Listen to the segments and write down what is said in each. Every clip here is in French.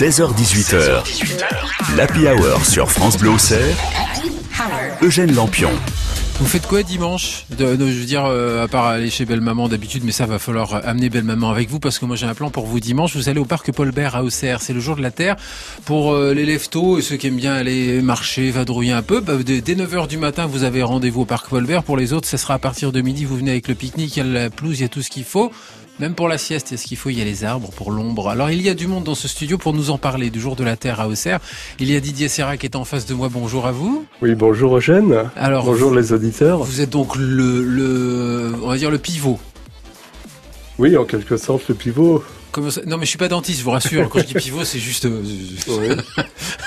16h18h, l'Happy Hour sur France Bleu Eugène Lampion. Vous faites quoi dimanche Je veux dire, euh, à part aller chez Belle Maman d'habitude, mais ça va falloir amener Belle Maman avec vous parce que moi j'ai un plan pour vous dimanche. Vous allez au parc Paul Bert à Auxerre. C'est le jour de la Terre pour euh, les leftos et ceux qui aiment bien aller marcher, vadrouiller un peu. Bah, dès, dès 9h du matin, vous avez rendez-vous au parc Paul Bert. Pour les autres, ça sera à partir de midi. Vous venez avec le pique-nique, il y a la pelouse, il y a tout ce qu'il faut. Même pour la sieste, il y a ce qu'il faut, il y a les arbres pour l'ombre? Alors il y a du monde dans ce studio pour nous en parler du jour de la Terre à Auxerre. Il y a Didier Serra qui est en face de moi. Bonjour à vous. Oui, bonjour Eugène. Alors bonjour les auditeurs. Vous êtes donc le, le, on va dire le pivot. Oui, en quelque sorte, le pivot. Ça- non, mais je suis pas dentiste, je vous rassure. Quand je dis pivot, c'est juste. euh,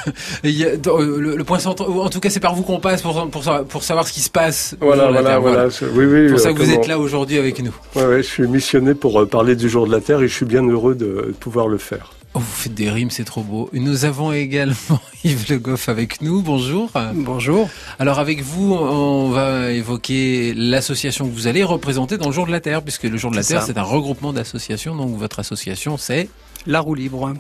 y a- dans, euh, le, le point central. En tout cas, c'est par vous qu'on passe pour, pour, savoir- pour savoir ce qui se passe. Voilà, voilà, Terre. voilà. Je- Oui, oui. C'est pour ça que vous êtes là aujourd'hui avec nous. Ouais, ouais, je suis missionné pour euh, parler du jour de la Terre et je suis bien heureux de pouvoir le faire. Oh, vous faites des rimes, c'est trop beau. Nous avons également Yves Le Goff avec nous. Bonjour. Bonjour. Alors avec vous, on va évoquer l'association que vous allez représenter dans le jour de la Terre, puisque le jour de la Terre, c'est un regroupement d'associations. Donc votre association, c'est La roue libre.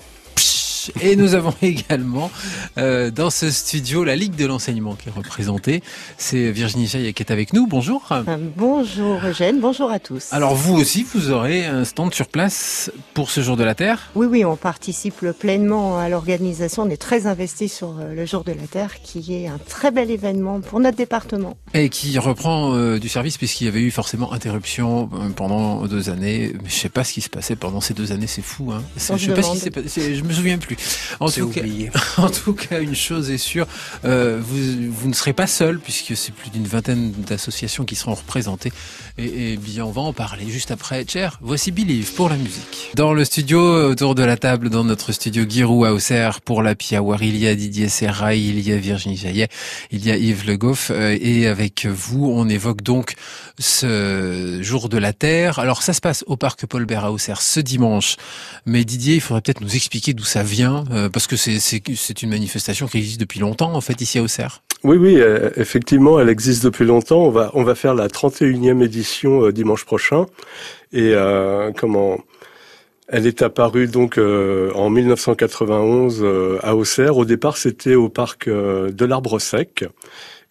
Et nous avons également euh, dans ce studio la Ligue de l'enseignement qui est représentée. C'est Virginie Chaillet qui est avec nous. Bonjour. Euh, Bonjour Eugène, bonjour à tous. Alors vous aussi, vous aurez un stand sur place pour ce jour de la Terre. oui, oui, on participe pleinement à l'organisation. On est très investis sur euh, le Jour de la Terre, qui est un très bel événement pour notre département. Et qui reprend euh, du service puisqu'il y avait eu forcément interruption pendant deux années. Je sais pas ce qui se passait pendant ces deux années, c'est fou. Hein. Je sais pas je me souviens plus. En C'est tout cas. En tout cas, une chose est sûre, euh, vous, vous ne serez pas seul puisque c'est plus d'une vingtaine d'associations qui seront représentées. Et, et bien, on va en parler juste après. Cher, voici Believe pour la musique. Dans le studio, autour de la table, dans notre studio Giroud à Auxerre pour la Piawar, il y a Didier Serra, il y a Virginie Jaillet, il y a Yves Le Goff. euh, et avec vous, on évoque donc ce jour de la Terre. Alors, ça se passe au parc Paul Bert à Auxerre ce dimanche. Mais Didier, il faudrait peut-être nous expliquer d'où ça vient, euh, parce que c'est, une manifestation qui existe depuis longtemps, en fait, ici à Auxerre. Oui, oui, euh, effectivement, elle existe depuis longtemps. On va, on va faire la 31e édition euh, dimanche prochain. Et comment Elle est apparue donc en 1991 euh, à Auxerre. Au départ, c'était au parc de l'Arbre Sec.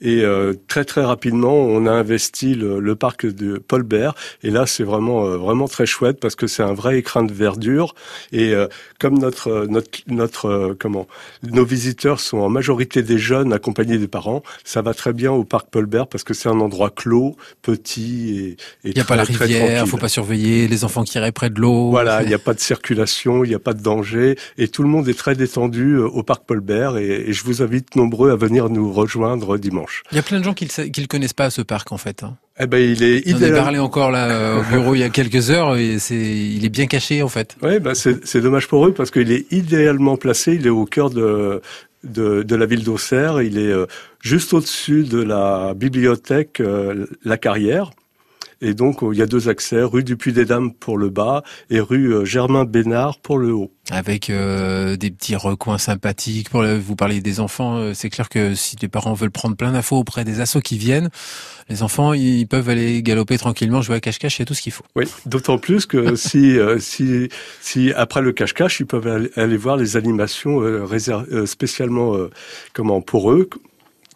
Et euh, très très rapidement, on a investi le, le parc de Paul Bert. Et là, c'est vraiment euh, vraiment très chouette parce que c'est un vrai écrin de verdure. Et euh, comme notre euh, notre notre euh, comment nos visiteurs sont en majorité des jeunes accompagnés des parents, ça va très bien au parc Paul Bert parce que c'est un endroit clos, petit et, et Il n'y a pas la rivière, faut pas surveiller les enfants qui iraient près de l'eau. Voilà, il n'y a pas de circulation, il n'y a pas de danger, et tout le monde est très détendu au parc Paul Bert, et, et je vous invite nombreux à venir nous rejoindre dimanche. Il y a plein de gens qui ne le connaissent pas, ce parc, en fait. hein. Eh ben, il est J'en ai idéal. parlé encore là au bureau il y a quelques heures, et c'est, il est bien caché, en fait. Oui, ben c'est c'est dommage pour eux parce qu'il est idéalement placé. Il est au cœur de de, de la ville d'Auxerre. Il est euh, juste au-dessus de la bibliothèque euh, La Carrière. Et donc, il y a deux accès, rue du Puy des Dames pour le bas et rue euh, Germain Bénard pour le haut. Avec euh, des petits recoins sympathiques. Pour le- vous parler des enfants, euh, c'est clair que si les parents veulent prendre plein d'infos auprès des assos qui viennent, les enfants, ils peuvent aller galoper tranquillement, jouer à cache-cache, il y a tout ce qu'il faut. Oui, d'autant plus que si, euh, si, si après le cache-cache, ils peuvent aller, aller voir les animations euh, euh, spécialement euh, comment pour eux.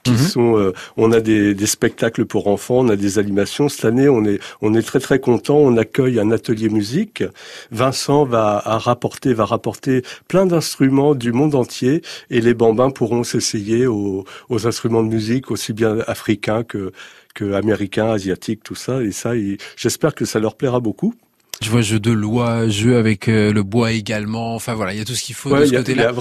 Qui Mhm. sont, euh, on a des, des spectacles pour enfants, on a des animations. Cette année, on est, on est très très content. On accueille un atelier musique. Vincent va à rapporter, va rapporter plein d'instruments du monde entier, et les bambins pourront s'essayer aux, aux instruments de musique aussi bien africains que que américains, asiatiques, tout ça. Et ça, j'espère que ça leur plaira beaucoup. Je vois jeu de loi, jeu avec euh, le bois également. Enfin voilà, il y a tout ce qu'il faut Ouais, de ce côté-là.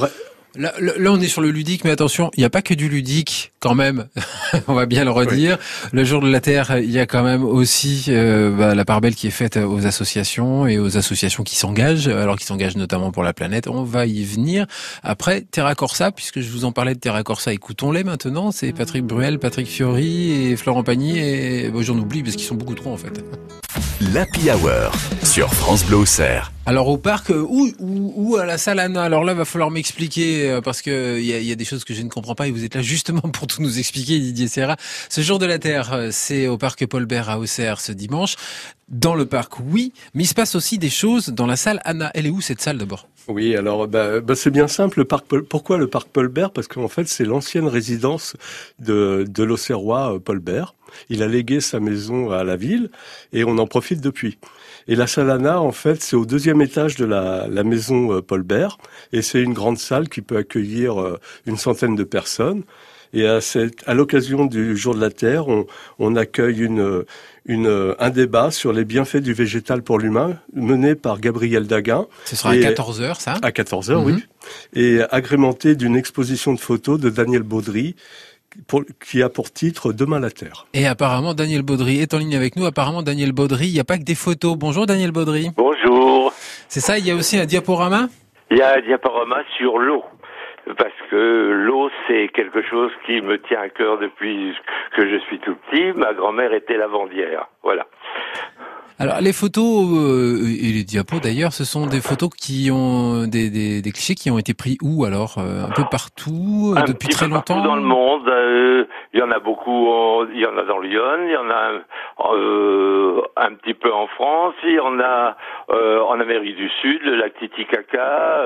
Là, là, on est sur le ludique, mais attention, il n'y a pas que du ludique quand même. on va bien le redire. Le jour de la Terre, il y a quand même aussi euh, bah, la part belle qui est faite aux associations et aux associations qui s'engagent, alors qui s'engagent notamment pour la planète. On va y venir. Après, Terra Corsa, puisque je vous en parlais de Terra Corsa, écoutons-les maintenant. C'est Patrick Bruel, Patrick Fiori et Florent Pagny. Et bon, j'en oublie parce qu'ils sont beaucoup trop en fait. l'Happy Hour sur France Bleu Auxerre. Alors au parc euh, ou, ou, ou, à la salle Anna? Alors là, va falloir m'expliquer euh, parce que il y a, y a, des choses que je ne comprends pas et vous êtes là justement pour tout nous expliquer, Didier Serra. Ce jour de la Terre, euh, c'est au parc Paul Bert à Auxerre ce dimanche. Dans le parc, oui, mais il se passe aussi des choses dans la salle Anna. Elle est où cette salle d'abord? Oui, alors bah, bah, c'est bien simple. Le parc Paul... Pourquoi le parc Paul Bert? Parce qu'en fait, c'est l'ancienne résidence de, de l'Auxerrois Paul Bert. Il a légué sa maison à la ville et on en profite depuis. Et la salle Anna, en fait, c'est au deuxième étage de la, la maison Paul Bert et c'est une grande salle qui peut accueillir une centaine de personnes. Et à, cette, à l'occasion du Jour de la Terre, on, on accueille une, une, un débat sur les bienfaits du végétal pour l'humain, mené par Gabriel Daguin. Ce sera à 14h, ça? À 14h, mm -hmm. oui. Et agrémenté d'une exposition de photos de Daniel Baudry, pour, qui a pour titre Demain la Terre. Et apparemment, Daniel Baudry est en ligne avec nous. Apparemment, Daniel Baudry, il n'y a pas que des photos. Bonjour, Daniel Baudry. Bonjour. C'est ça, il y a aussi un diaporama? Il y a un diaporama sur l'eau parce que l'eau c'est quelque chose qui me tient à cœur depuis que je suis tout petit. Ma grand-mère était lavandière, voilà. Alors les photos euh, et les diapos d'ailleurs, ce sont des photos qui ont des, des, des clichés qui ont été pris où alors euh, un peu partout un depuis très longtemps. Partout dans le monde, euh, il y en a beaucoup. Il y en a dans Lyon, il y en a euh, un petit peu en France, il y en a en Amérique du Sud, le lac Titicaca,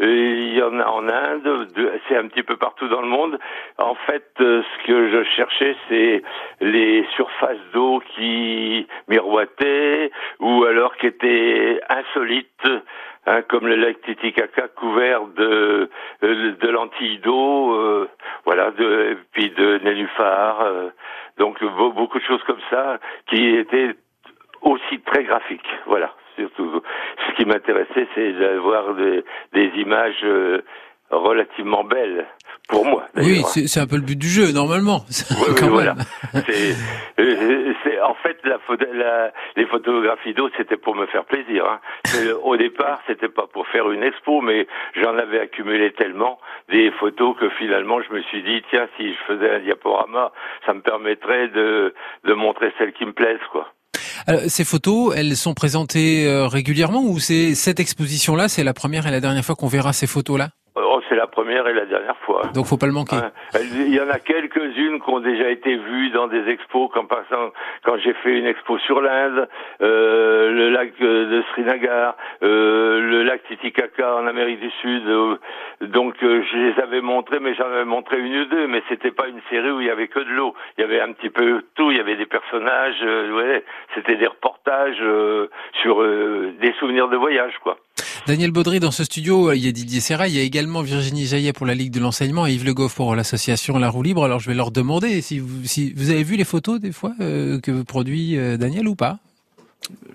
il y en a en Inde. C'est un petit peu partout dans le monde. En fait, ce que je cherchais, c'est les surfaces d'eau qui miroitaient ou alors qui étaient insolites, hein, comme le lac Titicaca couvert de de, de lentilles d'eau, euh, voilà, de, puis de nénuphars, euh, donc beaucoup de choses comme ça qui étaient aussi très graphiques, voilà. Surtout, ce qui m'intéressait, c'est d'avoir des, des images euh, relativement belle pour moi. Oui, c'est un peu le but du jeu normalement. Oui, oui, voilà. C'est en fait la, la, les photographies d'eau, c'était pour me faire plaisir. Hein. Au départ, c'était pas pour faire une expo, mais j'en avais accumulé tellement des photos que finalement je me suis dit tiens, si je faisais un diaporama, ça me permettrait de de montrer celles qui me plaisent, quoi. Alors, ces photos, elles sont présentées euh, régulièrement ou c'est cette exposition-là, c'est la première et la dernière fois qu'on verra ces photos-là? C'est la première et la dernière fois. Donc faut pas le manquer. Il y en a quelques-unes qui ont déjà été vues dans des expos, comme par exemple quand j'ai fait une expo sur l'Inde, euh, le lac de Srinagar, euh, le lac Titicaca en Amérique du Sud. Euh, donc euh, je les avais montrés, mais j'en avais montré une ou deux, mais c'était pas une série où il y avait que de l'eau. Il y avait un petit peu tout. Il y avait des personnages. Euh, ouais, c'était des reportages sur des souvenirs de voyage, quoi. Daniel Baudry, dans ce studio, il y a Didier Serra, il y a également Virginie Jaillet pour la Ligue de l'enseignement et Yves Le Goff pour l'association La Roue Libre. Alors je vais leur demander si vous, si vous avez vu les photos des fois euh, que produit euh, Daniel ou pas?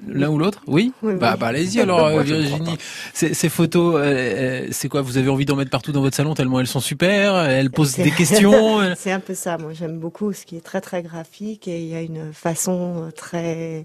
L'un ou l'autre? Oui, oui Bah, bah allez-y alors euh, Virginie. Ces, ces photos, euh, c'est quoi? Vous avez envie d'en mettre partout dans votre salon tellement elles sont super Elles posent des questions C'est un peu ça. Moi j'aime beaucoup ce qui est très très graphique et il y a une façon très euh,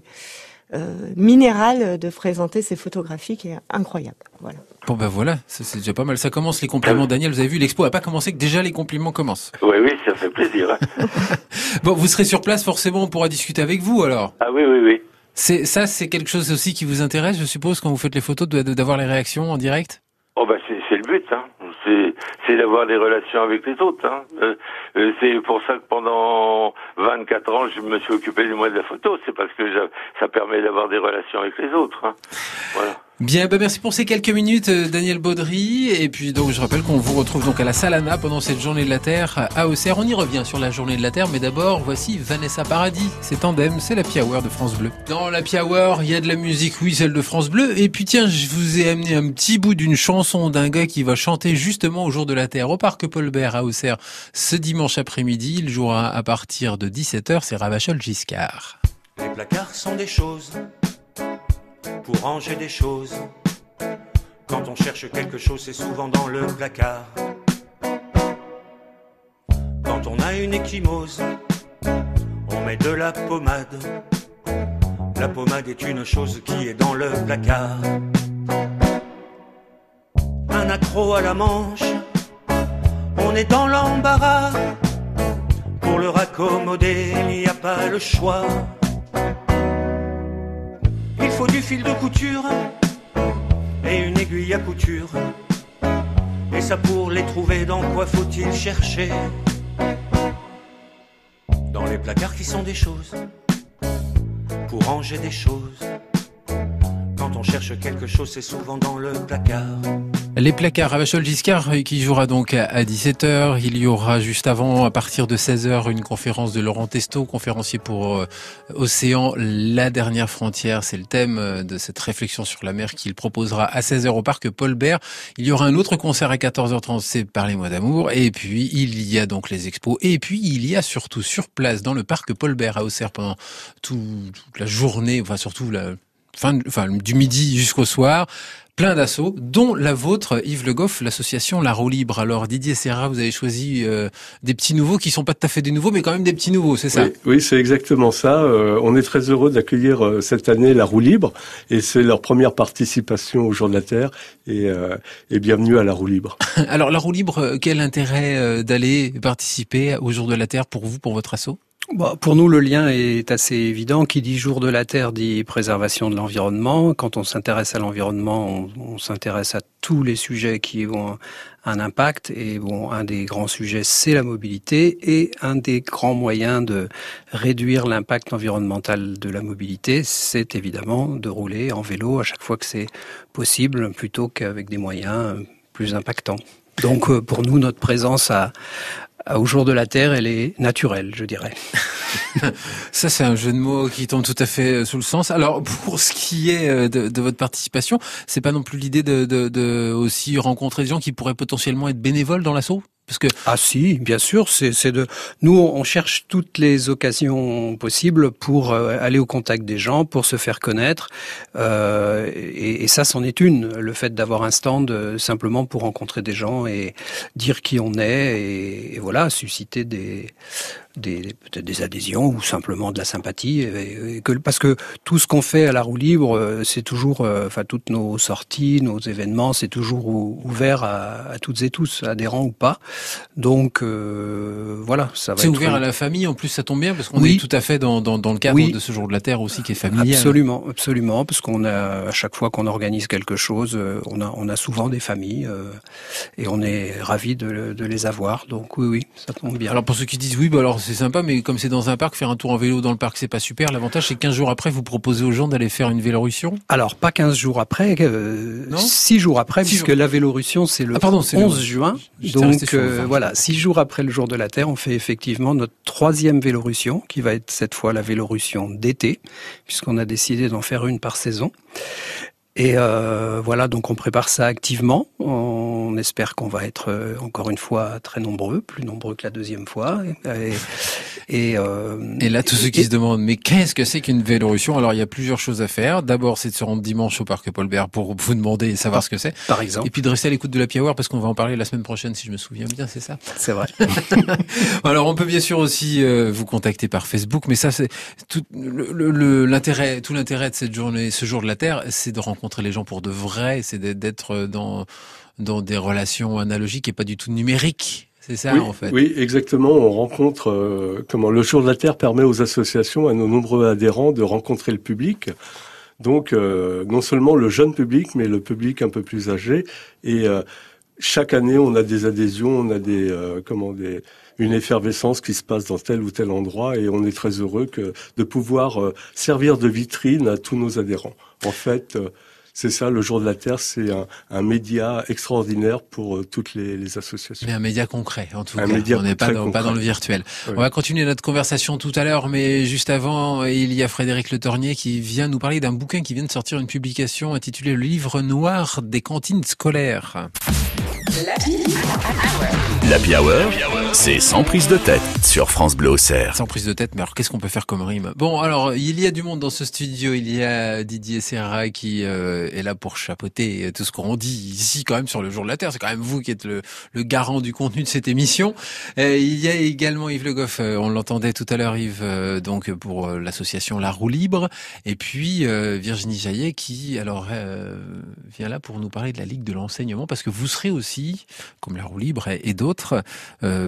minéral de présenter ces photographies qui est incroyable. Voilà. Bon ben voilà, c'est déjà pas mal. Ça commence les compliments, Daniel. Vous avez vu, l'expo a pas commencé que déjà les compliments commencent. Oui, oui, ça fait plaisir. Hein. bon, vous serez sur place, forcément, on pourra discuter avec vous alors. Ah oui, oui, oui. C'est ça, c'est quelque chose aussi qui vous intéresse, je suppose, quand vous faites les photos, d'avoir les réactions en direct? Oh bah c'est le but. D'avoir des relations avec les autres. Hein. Euh, euh, c'est pour ça que pendant 24 ans, je me suis occupé du mois de la photo. C'est parce que ça permet d'avoir des relations avec les autres. Hein. Voilà. Bien, bah merci pour ces quelques minutes, Daniel Baudry. Et puis donc, je rappelle qu'on vous retrouve donc à la Salana pendant cette journée de la Terre à Auxerre. On y revient sur la journée de la Terre, mais d'abord, voici Vanessa Paradis. C'est Tandem, c'est la Hour de France Bleu. Dans la Hour, il y a de la musique, oui, celle de France Bleu. Et puis tiens, je vous ai amené un petit bout d'une chanson d'un gars qui va chanter justement au jour de la Terre au parc Paul Bert à Auxerre ce dimanche après-midi. Il jouera à partir de 17h, c'est Ravachol Giscard. Les placards sont des choses pour ranger des choses. Quand on cherche quelque chose, c'est souvent dans le placard. Quand on a une échymose, on met de la pommade. La pommade est une chose qui est dans le placard. Un accro à la manche, on est dans l'embarras. Pour le raccommoder, il n'y a pas le choix. Il faut du fil de couture et une aiguille à couture. Et ça pour les trouver, dans quoi faut-il chercher? Dans les placards qui sont des choses, pour ranger des choses. Quand on cherche quelque chose, c'est souvent dans le placard. Les placards, Ravachol Giscard euh, qui jouera donc à 17h. Il y aura juste avant, à partir de 16h, une conférence de Laurent Testo, conférencier pour euh, Océan, la dernière frontière. C'est le thème euh, de cette réflexion sur la mer qu'il proposera à 16h au parc Paul Bert. Il y aura un autre concert à 14h30, c'est Parlez-moi d'amour. Et puis, il y a donc les expos. Et puis, il y a surtout sur place, dans le parc Paul Bert à Auxerre pendant toute la journée, enfin surtout la fin, du midi jusqu'au soir, plein d'assauts, dont la vôtre, Yves Le Goff, l'association La Roue Libre. Alors Didier Serra, vous avez choisi euh, des petits nouveaux qui sont pas tout à fait des nouveaux, mais quand même des petits nouveaux, c'est ça? Oui, c'est exactement ça. Euh, on est très heureux d'accueillir euh, cette année La Roue Libre, et c'est leur première participation au Jour de la Terre, et, et bienvenue à La Roue Libre. Alors La Roue Libre, quel intérêt d'aller participer au Jour de la Terre pour vous, pour votre assaut? Bon, pour nous, le lien est assez évident. Qui dit jour de la Terre dit préservation de l'environnement. Quand on s'intéresse à l'environnement, on, on s'intéresse à tous les sujets qui ont un impact. Et bon, un des grands sujets, c'est la mobilité. Et un des grands moyens de réduire l'impact environnemental de la mobilité, c'est évidemment de rouler en vélo à chaque fois que c'est possible, plutôt qu'avec des moyens plus impactants. Donc euh, pour nous, notre présence à, au jour de la Terre, elle est naturelle, je dirais. Ça, c'est un jeu de mots qui tombe tout à fait euh, sous le sens. Alors, pour ce qui est euh, de, de votre participation, c'est pas non plus l'idée de, de, de, aussi rencontrer des gens qui pourraient potentiellement être bénévoles dans l'assaut? Parce que ah si, bien sûr, c'est de nous on cherche toutes les occasions possibles pour euh, aller au contact des gens, pour se faire connaître, euh, et, ça c'en est une. Le fait d'avoir un stand euh, simplement pour rencontrer des gens et dire qui on est et voilà susciter des des, peut-être des adhésions ou simplement de la sympathie. Et, que, parce que tout ce qu'on fait à la roue libre, euh, c'est toujours, euh, enfin toutes nos sorties, nos événements, c'est toujours ouvert à, à, toutes et tous, adhérents ou pas. Donc euh, voilà, ça va. C'est ouvert à la famille. En plus, ça tombe bien parce qu'on est tout à fait dans, dans, dans le cadre de ce jour de la Terre aussi qui est familial. Absolument, absolument, parce qu'on a à chaque fois qu'on organise quelque chose, on a on a souvent des familles et on est ravis de, de les avoir. Donc oui, oui, ça tombe bien. Alors pour ceux qui disent oui, bah alors c'est sympa, mais comme c'est dans un parc, faire un tour en vélo dans le parc, c'est pas super. L'avantage, c'est que 15 jours après, vous proposez aux gens d'aller faire une Vélorussion Alors, pas 15 jours après, euh, 6 jours après, puisque la Vélorussion, c'est le ah, pardon, 11 juin. Donc, euh, voilà, 6 jours après le jour de la Terre, on fait effectivement notre troisième Vélorussion, qui va être cette fois la Vélorussion d'été, puisqu'on a décidé d'en faire une par saison. Et euh, voilà, donc on prépare ça activement. On espère qu'on va être euh, encore une fois très nombreux, plus nombreux que la deuxième fois. Et, et, euh, et là, tous ceux qui se demandent, mais qu'est-ce que c'est qu'une Vélorussion? Alors, il y a plusieurs choses à faire. D'abord, c'est de se rendre dimanche au parc Paul Bert pour vous demander et savoir ce que c'est. Par exemple. Et puis de rester à l'écoute de la Hour parce qu'on va en parler la semaine prochaine, si je me souviens bien, c'est ça? C'est vrai. Alors, on peut bien sûr aussi vous contacter par Facebook, mais ça, c'est tout l'intérêt, tout l'intérêt de cette journée, ce jour de la Terre, c'est de rencontrer les gens pour de vrai, c'est d'être dans dans des relations analogiques et pas du tout numériques. C'est ça, oui, en fait. Oui, exactement. On rencontre euh, comment le jour de la Terre permet aux associations, à nos nombreux adhérents, de rencontrer le public. Donc, euh, non seulement le jeune public, mais le public un peu plus âgé. Et euh, chaque année, on a des adhésions, on a des comment des une effervescence qui se passe dans tel ou tel endroit, et on est très heureux que de pouvoir servir de vitrine à tous nos adhérents. En fait. C'est ça, le jour de la Terre, c'est un, un, média extraordinaire pour euh, toutes les, les, associations. Mais un média concret, en tout un cas. Média On n'est pas, dans, pas dans le virtuel. On va continuer notre conversation tout à l'heure, mais juste avant, il y a Frédéric Le Tornier qui vient nous parler d'un bouquin qui vient de sortir une publication intitulée Le livre noir des cantines scolaires. L'Happy Hour, c'est sans prise de tête sur France Bleu Auxerre. Sans prise de tête, mais alors qu'est-ce qu'on peut faire comme rime? Bon, alors il y a du monde dans ce studio. Il y a Didier Serra qui euh, est là pour chapeauter tout ce qu'on dit ici quand même sur le jour de la Terre. C'est quand même vous qui êtes le, garant du contenu de cette émission. Euh, il y a également Yves Le Goff. Euh, on l'entendait tout à l'heure, Yves, euh, donc pour l'association La Roue Libre. Et puis Virginie Jaillet qui alors vient là pour nous parler de la Ligue de l'enseignement parce que vous serez aussi, comme La Roue Libre et, et d'autres,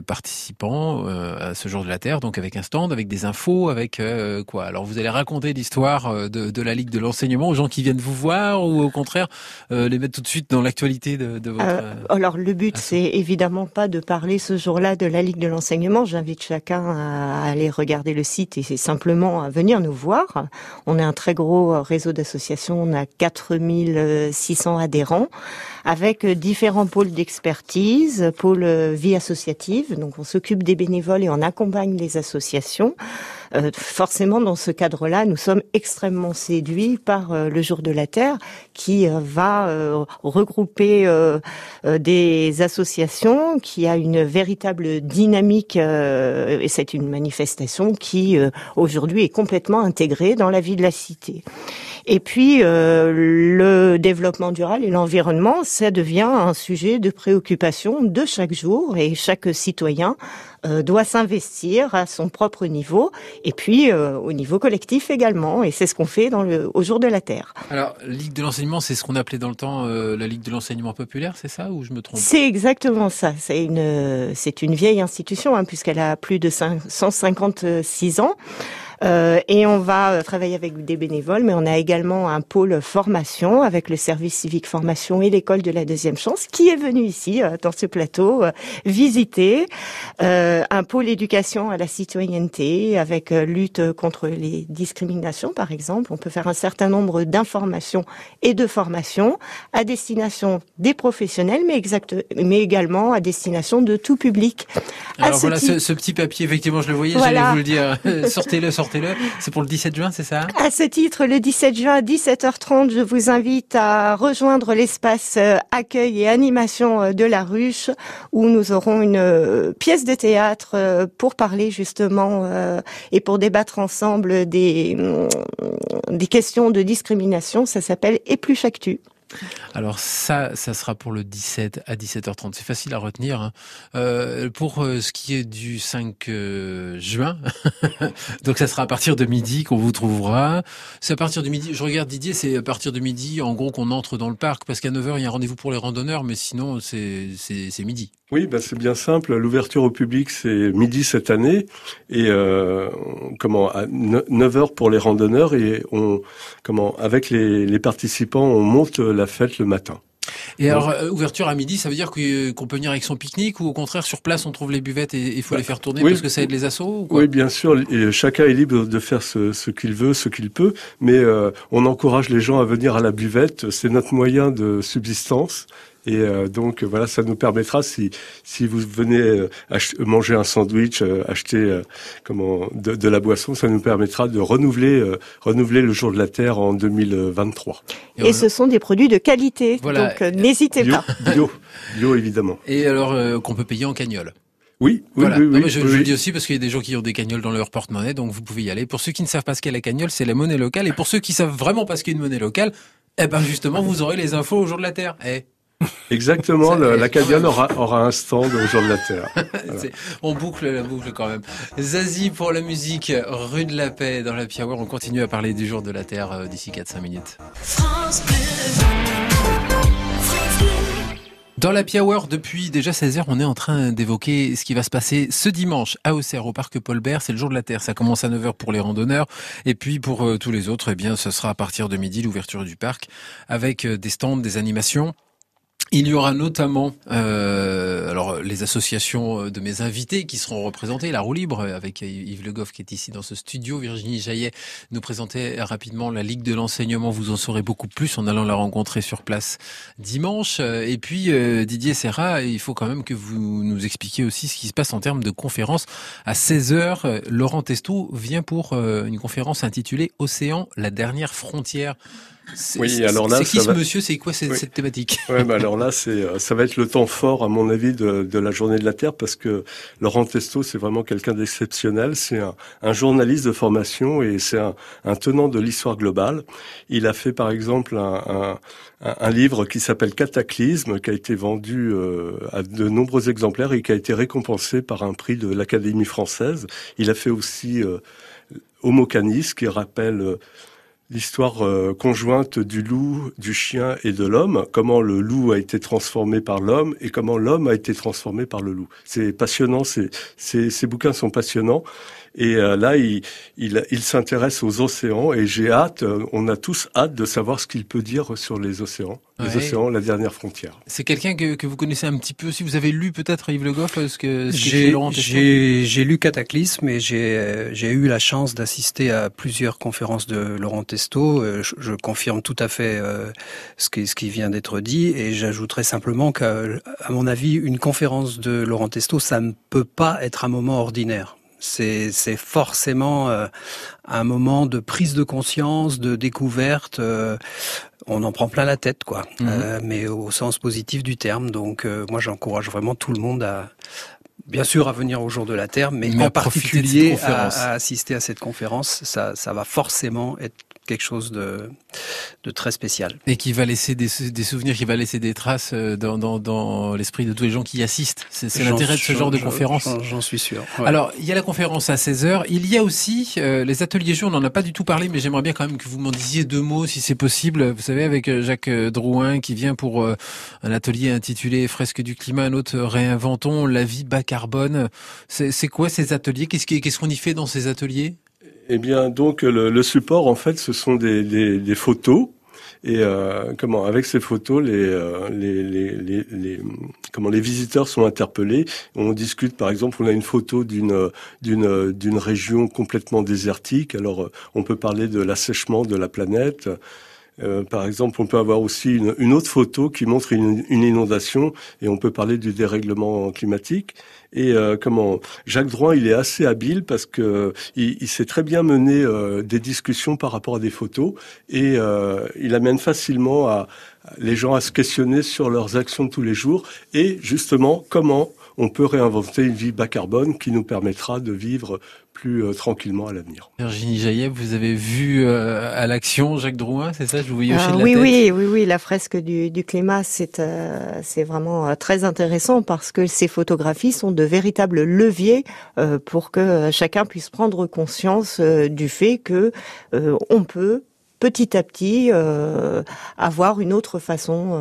participants à ce jour de la Terre, donc avec un stand, avec des infos, avec quoi Alors vous allez raconter l'histoire de, de, la Ligue de l'enseignement aux gens qui viennent vous voir ou au contraire les mettre tout de suite dans l'actualité de, de, votre... alors le but c'est évidemment pas de parler ce jour-là de la Ligue de l'enseignement. J'invite chacun à aller regarder le site et c'est simplement à venir nous voir. On est un très gros réseau d'associations, on a 4600 adhérents avec différents pôles d'expertise, pôle vie associative, donc on s'occupe des bénévoles et on accompagne les associations. Euh, forcément, dans ce cadre-là, nous sommes extrêmement séduits par euh, le Jour de la Terre, qui euh, va regrouper des associations, qui a une véritable dynamique, et c'est une manifestation qui aujourd'hui est complètement intégrée dans la vie de la cité. Et puis, le développement durable et l'environnement, ça devient un sujet de préoccupation de chaque jour, et chaque citoyen doit s'investir à son propre niveau et puis euh, au niveau collectif également. Et c'est ce qu'on fait dans le, au jour de la Terre. Alors, Ligue de l'enseignement, c'est ce qu'on appelait dans le temps euh, la Ligue de l'enseignement populaire, c'est ça ou je me trompe? C'est exactement ça. C'est une, c'est une vieille institution hein, puisqu'elle a plus de 156 ans. Euh, et on va euh, travailler avec des bénévoles, mais on a également un pôle formation avec le service civique formation et l'école de la deuxième chance qui est venu ici euh, dans ce plateau visiter un pôle éducation à la citoyenneté avec lutte contre les discriminations par exemple. On peut faire un certain nombre d'informations et de formations à destination des professionnels, mais exact, mais également à destination de tout public. Alors voilà ce, ce, petit papier, effectivement, je le voyais, j'allais vous le dire. sortez-le, c'est pour le 17 juin, c'est ça? À ce titre, le 17 juin à 17h30, je vous invite à rejoindre l'espace euh, accueil et animation euh, de la ruche où nous aurons une euh, pièce de théâtre pour parler justement et pour débattre ensemble des, des questions de discrimination. Ça s'appelle Épluche Actu. Alors ça, ça sera pour le 17 à 17h30. C'est facile à retenir. Hein. Euh, pour euh, ce qui est du 5 euh, juin, donc ça sera à partir de midi qu'on vous trouvera. C'est à partir de midi. Je regarde Didier, c'est à partir de midi, en gros, qu'on entre dans le parc parce qu'à 9h il y a un rendez-vous pour les randonneurs, mais sinon c'est c'est midi. Oui, ben c'est bien simple. L'ouverture au public, c'est midi cette année, et euh, comment à 9 heures pour les randonneurs, et on comment avec les, les participants, on monte la fête le matin. Et alors, euh, ouverture à midi, ça veut dire qu'on peut venir avec son pique-nique ou au contraire, sur place, on trouve les buvettes et il faut bah, les faire tourner parce que ça aide les assauts ou quoi? Oui, bien sûr. Et chacun est libre de faire ce, ce qu'il veut, ce qu'il peut. Mais euh, on encourage les gens à venir à la buvette. C'est notre moyen de subsistance. Et euh, donc voilà, ça nous permettra si si vous venez euh, manger un sandwich, euh, acheter comment de, de, la boisson, ça nous permettra de renouveler renouveler le jour de la Terre en 2023. Et, ce sont des produits de qualité, donc n'hésitez pas. Bio, bio évidemment. Et alors qu'on peut payer en cagnolle. Oui, oui, oui, oui, je, je le dis aussi parce qu'il y a des gens qui ont des cagnoles dans leur porte-monnaie, donc vous pouvez y aller. Pour ceux qui ne savent pas ce qu'est la cagnole, c'est la monnaie locale. Et pour ceux qui savent vraiment pas ce qu'est une monnaie locale, eh ben justement, vous aurez les infos au jour de la Terre. Eh. Exactement, la Cadiane aura, aura un stand au jour de la Terre. On boucle la boucle quand même. Zazie pour la musique, rue de la Paix dans la Piawer. On continue à parler du jour de la Terre euh, d'ici 4-5 minutes. Dans la Hour, depuis déjà 16 heures, on est en train d'évoquer ce qui va se passer ce dimanche à Auxerre, au parc Paul Bert. C'est le jour de la Terre. Ça commence à 9 heures pour les randonneurs. Et puis pour euh, tous les autres, eh bien, ce sera à partir de midi l'ouverture du parc avec euh, des stands, des animations. Il y aura notamment euh, alors les associations de mes invités qui seront représentées, la roue libre avec Yves Le Goff qui est ici dans ce studio, Virginie Jaillet nous présentait rapidement la Ligue de l'enseignement, vous en saurez beaucoup plus en allant la rencontrer sur place dimanche. Et puis euh, Didier Serra, il faut quand même que vous nous expliquiez aussi ce qui se passe en termes de conférences. À 16h, Laurent Testo vient pour euh, une conférence intitulée Océan, la dernière frontière. Oui, alors là, c'est qui ce monsieur? C'est quoi cette, thématique? Oui, bah alors là, c'est euh, ça va être le temps fort, à mon avis, de, de la Journée de la Terre, parce que Laurent Testo, c'est vraiment quelqu'un d'exceptionnel. C'est un, un, journaliste de formation et c'est un, un, tenant de l'histoire globale. Il a fait, par exemple, un, un livre qui s'appelle Cataclysme, qui a été vendu euh, à de nombreux exemplaires et qui a été récompensé par un prix de l'Académie française. Il a fait aussi euh, Homo Canis, qui rappelle l'histoire euh, conjointe du loup, du chien et de l'homme, comment le loup a été transformé par l'homme et comment l'homme a été transformé par le loup. C'est passionnant, c'est, ces bouquins sont passionnants. Et euh, là, il, il, il s'intéresse aux océans et j'ai hâte, euh, on a tous hâte de savoir ce qu'il peut dire sur les océans. Les océans, la dernière frontière. C'est quelqu'un que, que, vous connaissez un petit peu. Si vous avez lu peut-être Yves Le Goff, ce que j'ai lu Cataclysme et j'ai j'ai eu la chance d'assister à plusieurs conférences de Laurent Testo. Euh, je, je confirme tout à fait ce qui ce qui vient d'être dit et j'ajouterai simplement qu'à mon avis, une conférence de Laurent Testo, ça ne peut pas être un moment ordinaire c'est forcément euh, un moment de prise de conscience, de découverte. Euh, on en prend plein la tête, quoi, mhm. euh, mais au sens positif du terme. Donc, moi, j'encourage vraiment tout le monde à, bien sûr, à venir au jour de la Terre, mais, en particulier à, à, assister à cette conférence. Ça, ça va forcément être quelque chose de, de très spécial. Et qui va laisser des, des souvenirs, qui va laisser des traces euh, dans, dans, dans l'esprit de tous les gens qui y assistent. C'est l'intérêt de ce genre de conférence. J'en suis sûr. Alors, il y a la conférence à 16h. Il y a aussi euh, les ateliers jeux. On n'en a pas du tout parlé, mais j'aimerais bien quand même que vous m'en disiez deux mots, si c'est possible. Vous savez, avec euh, Jacques Drouin qui vient pour un atelier intitulé Fresque du climat, un autre Réinventons la vie bas carbone. C'est quoi ces ateliers? Qu'est-ce qu'on y fait dans ces ateliers? Eh bien, donc le, support, en fait, ce sont des, photos. Et euh, comment avec ces photos, les, euh, les, les, les, comment les visiteurs sont interpellés. On discute, par exemple, on a une photo d'une d'une d'une région complètement désertique. Alors, on peut parler de l'assèchement de la planète. Euh, par exemple, on peut avoir aussi une, une autre photo qui montre une, une, inondation et on peut parler du dérèglement climatique. Et euh, comment Jacques Drouin, il est assez habile parce que il, il sait très bien mener euh, des discussions par rapport à des photos et euh, il amène facilement à, les gens à se questionner sur leurs actions de tous les jours et justement comment on peut réinventer une vie bas carbone qui nous permettra de vivre plus euh, tranquillement à l'avenir. Virginie Jaillet, vous avez vu euh, à l'action Jacques Drouin, c'est ça? Je vous voyais ah, oui, la Oui, oui, oui, la fresque du, du climat, c'est euh, c'est vraiment très intéressant parce que ces photographies sont de véritables leviers pour que chacun puisse prendre conscience du fait que on peut petit à petit euh, avoir une autre façon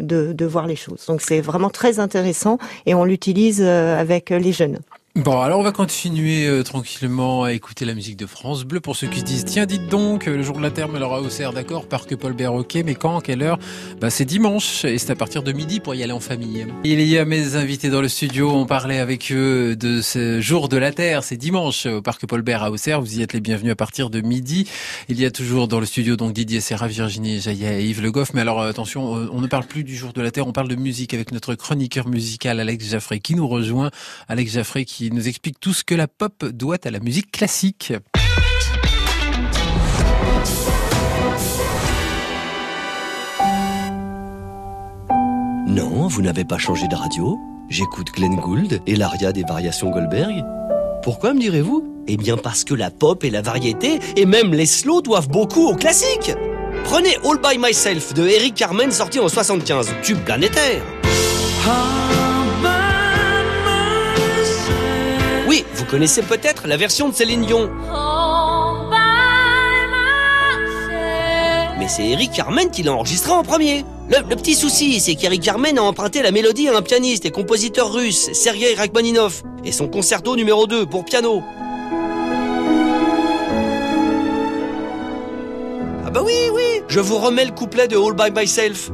de, de, voir les choses. Donc c'est vraiment très intéressant et on l'utilise avec les jeunes. Bon, alors on va continuer euh, tranquillement à écouter la musique de France Bleu pour ceux qui se disent tiens, dites donc, euh, le jour de la Terre, mais alors à Auxerre, d'accord, parc Paul Béroquet, mais quand, quelle heure? Bah c'est dimanche et c'est à partir de midi pour y aller en famille. Il y a mes invités dans le studio, on parlait avec eux de ce jour de la Terre, c'est dimanche au parc Paul Bert à Auxerre, vous y êtes les bienvenus à partir de midi. Il y a toujours dans le studio donc Didier Serra, Virginie Jaillet et Yves Le Goff, mais alors euh, attention, on ne parle plus du jour de la Terre, on parle de musique avec notre chroniqueur musical Alex Jaffré qui nous rejoint. Alex Jaffré qui nous explique tout ce que la pop doit à la musique classique. Non, vous n'avez pas changé de radio. J'écoute Glenn Gould et l'aria des variations Goldberg. Pourquoi me direz-vous? Eh bien parce que la pop et la variété, et même les slow doivent beaucoup aux classiques. Prenez All By Myself de Eric Carmen sorti en 75, tube planétaire. Vous connaissez peut-être la version de Céline Dion. Mais c'est Eric Carmen qui l'a enregistré en premier. Le, petit souci, c'est qu'Eric Carmen a emprunté la mélodie à un pianiste et compositeur russe, Sergei Rachmaninov, et son concerto numéro 2 pour piano. Ah bah oui, oui, je vous remets le couplet de All By Myself.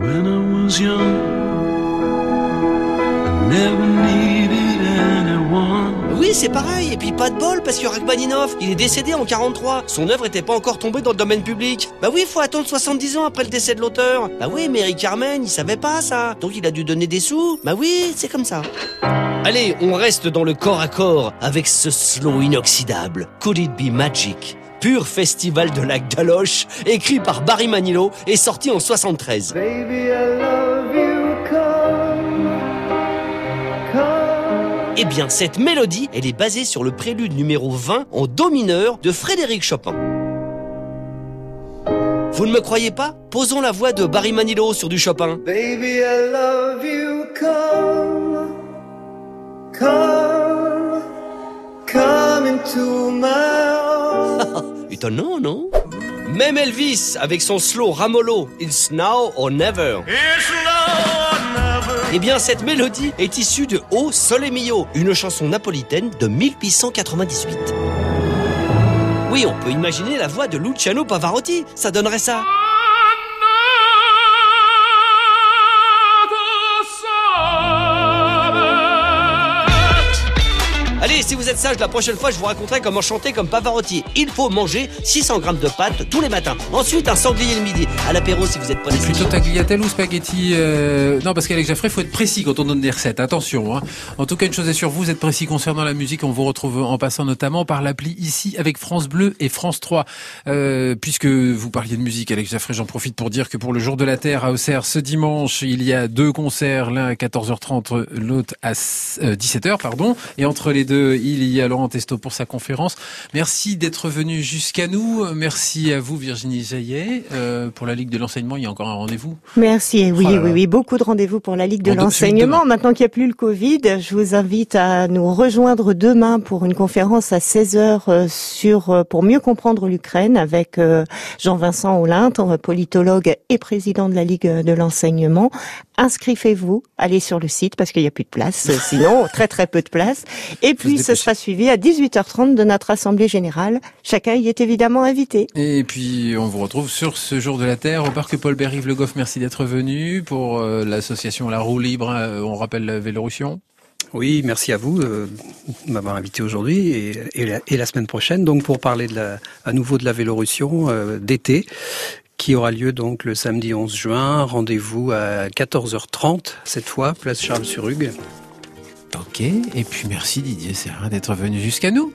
Oui, c'est pareil. Et puis pas de bol parce que Rachmaninoff, il est décédé en 43. Son œuvre était pas encore tombée dans le domaine public. Bah oui, faut attendre 70 ans après le décès de l'auteur. Bah oui, Eric Carmen, il savait pas ça. Donc il a dû donner des sous. Bah oui, c'est comme ça. Allez, on reste dans le corps à corps avec ce slow inoxydable. Could it be magic? Pur festival de lac d'Aloche, écrit par Barry Manilow et sorti en 73. Baby, Eh bien, cette mélodie, elle est basée sur le prélude numéro 20 en do mineur de Frédéric Chopin. Vous ne me croyez pas? Posons la voix de Barry Manilow sur du Chopin. Baby, I love you, come, come, come into my Étonnant, non? Même Elvis, avec son slow ramolo, It's Now or Never. Eh bien, cette mélodie est issue de O Sole Mio, une chanson napolitaine de 1898. Oui, on peut imaginer la voix de Luciano Pavarotti, ça donnerait ça. Si vous êtes sage, la prochaine fois, je vous raconterai comment chanter comme Pavarotti. Il faut manger 600 grammes de pâtes tous les matins. Ensuite, un sanglier le midi. À l'apéro, si vous êtes pas Plutôt tagliatelle ou spaghetti euh, Non, parce qu'avec Jaffrey, il faut être précis quand on donne des recettes. Attention. Hein. En tout cas, une chose est sûre, vous êtes précis concernant la musique. On vous retrouve en passant notamment par l'appli ici avec France Bleu et France 3. Euh, puisque vous parliez de musique, Alex Jaffrey, j'en profite pour dire que pour le Jour de la Terre à Auxerre, ce dimanche, il y a deux concerts, l'un à 14h30, l'autre à 17h, euh, pardon. Et entre les deux il y a Laurent Testo pour sa conférence. Merci d'être venu jusqu'à nous. Merci à vous, Virginie Jaillet. Euh, pour la Ligue de l'enseignement, il y a encore un rendez-vous. Merci. Oui, oh oui, oui, beaucoup de rendez-vous pour la Ligue de l'enseignement. Maintenant qu'il n'y a plus le Covid, je vous invite à nous rejoindre demain pour une conférence à 16h euh, sur euh, pour mieux comprendre l'Ukraine avec Jean-Vincent Olinte, politologue et président de la Ligue de l'enseignement. Inscrivez-vous, allez sur le site parce qu'il n'y a plus de place, sinon très très peu de place. Et puis ce sera suivi à 18h30 de notre assemblée générale. Chacun y est évidemment invité. Et puis on vous retrouve sur ce jour de la Terre au parc Paul Berrive Le Goff. Merci d'être venu pour euh, l'association La Roue Libre. Euh, on rappelle la Vélorussion. Oui, merci à vous euh, de m'avoir invité aujourd'hui et, et, la, semaine prochaine, donc pour parler de la, à nouveau de la Vélorussion d'été qui aura lieu donc le samedi 11 juin. Rendez-vous à 14h30 cette fois, place Charles sur Hugue. Ok, et puis merci Didier Serra d'être venu jusqu'à nous.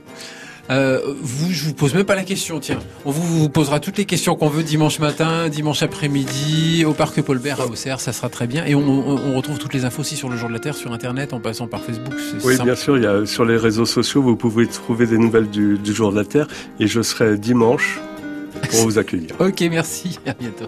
Euh, vous, je vous pose même pas la question, tiens. On vous, vous posera toutes les questions qu'on veut dimanche matin, dimanche après-midi, au parc Paul Bert à Auxerre, ça sera très bien. Et on, retrouve toutes les infos aussi sur le jour de la Terre sur Internet, en passant par Facebook. Oui, bien sûr, il y a, sur les réseaux sociaux, vous pouvez trouver des nouvelles du, du jour de la Terre. Et je serai dimanche pour vous accueillir. ok, merci, à bientôt.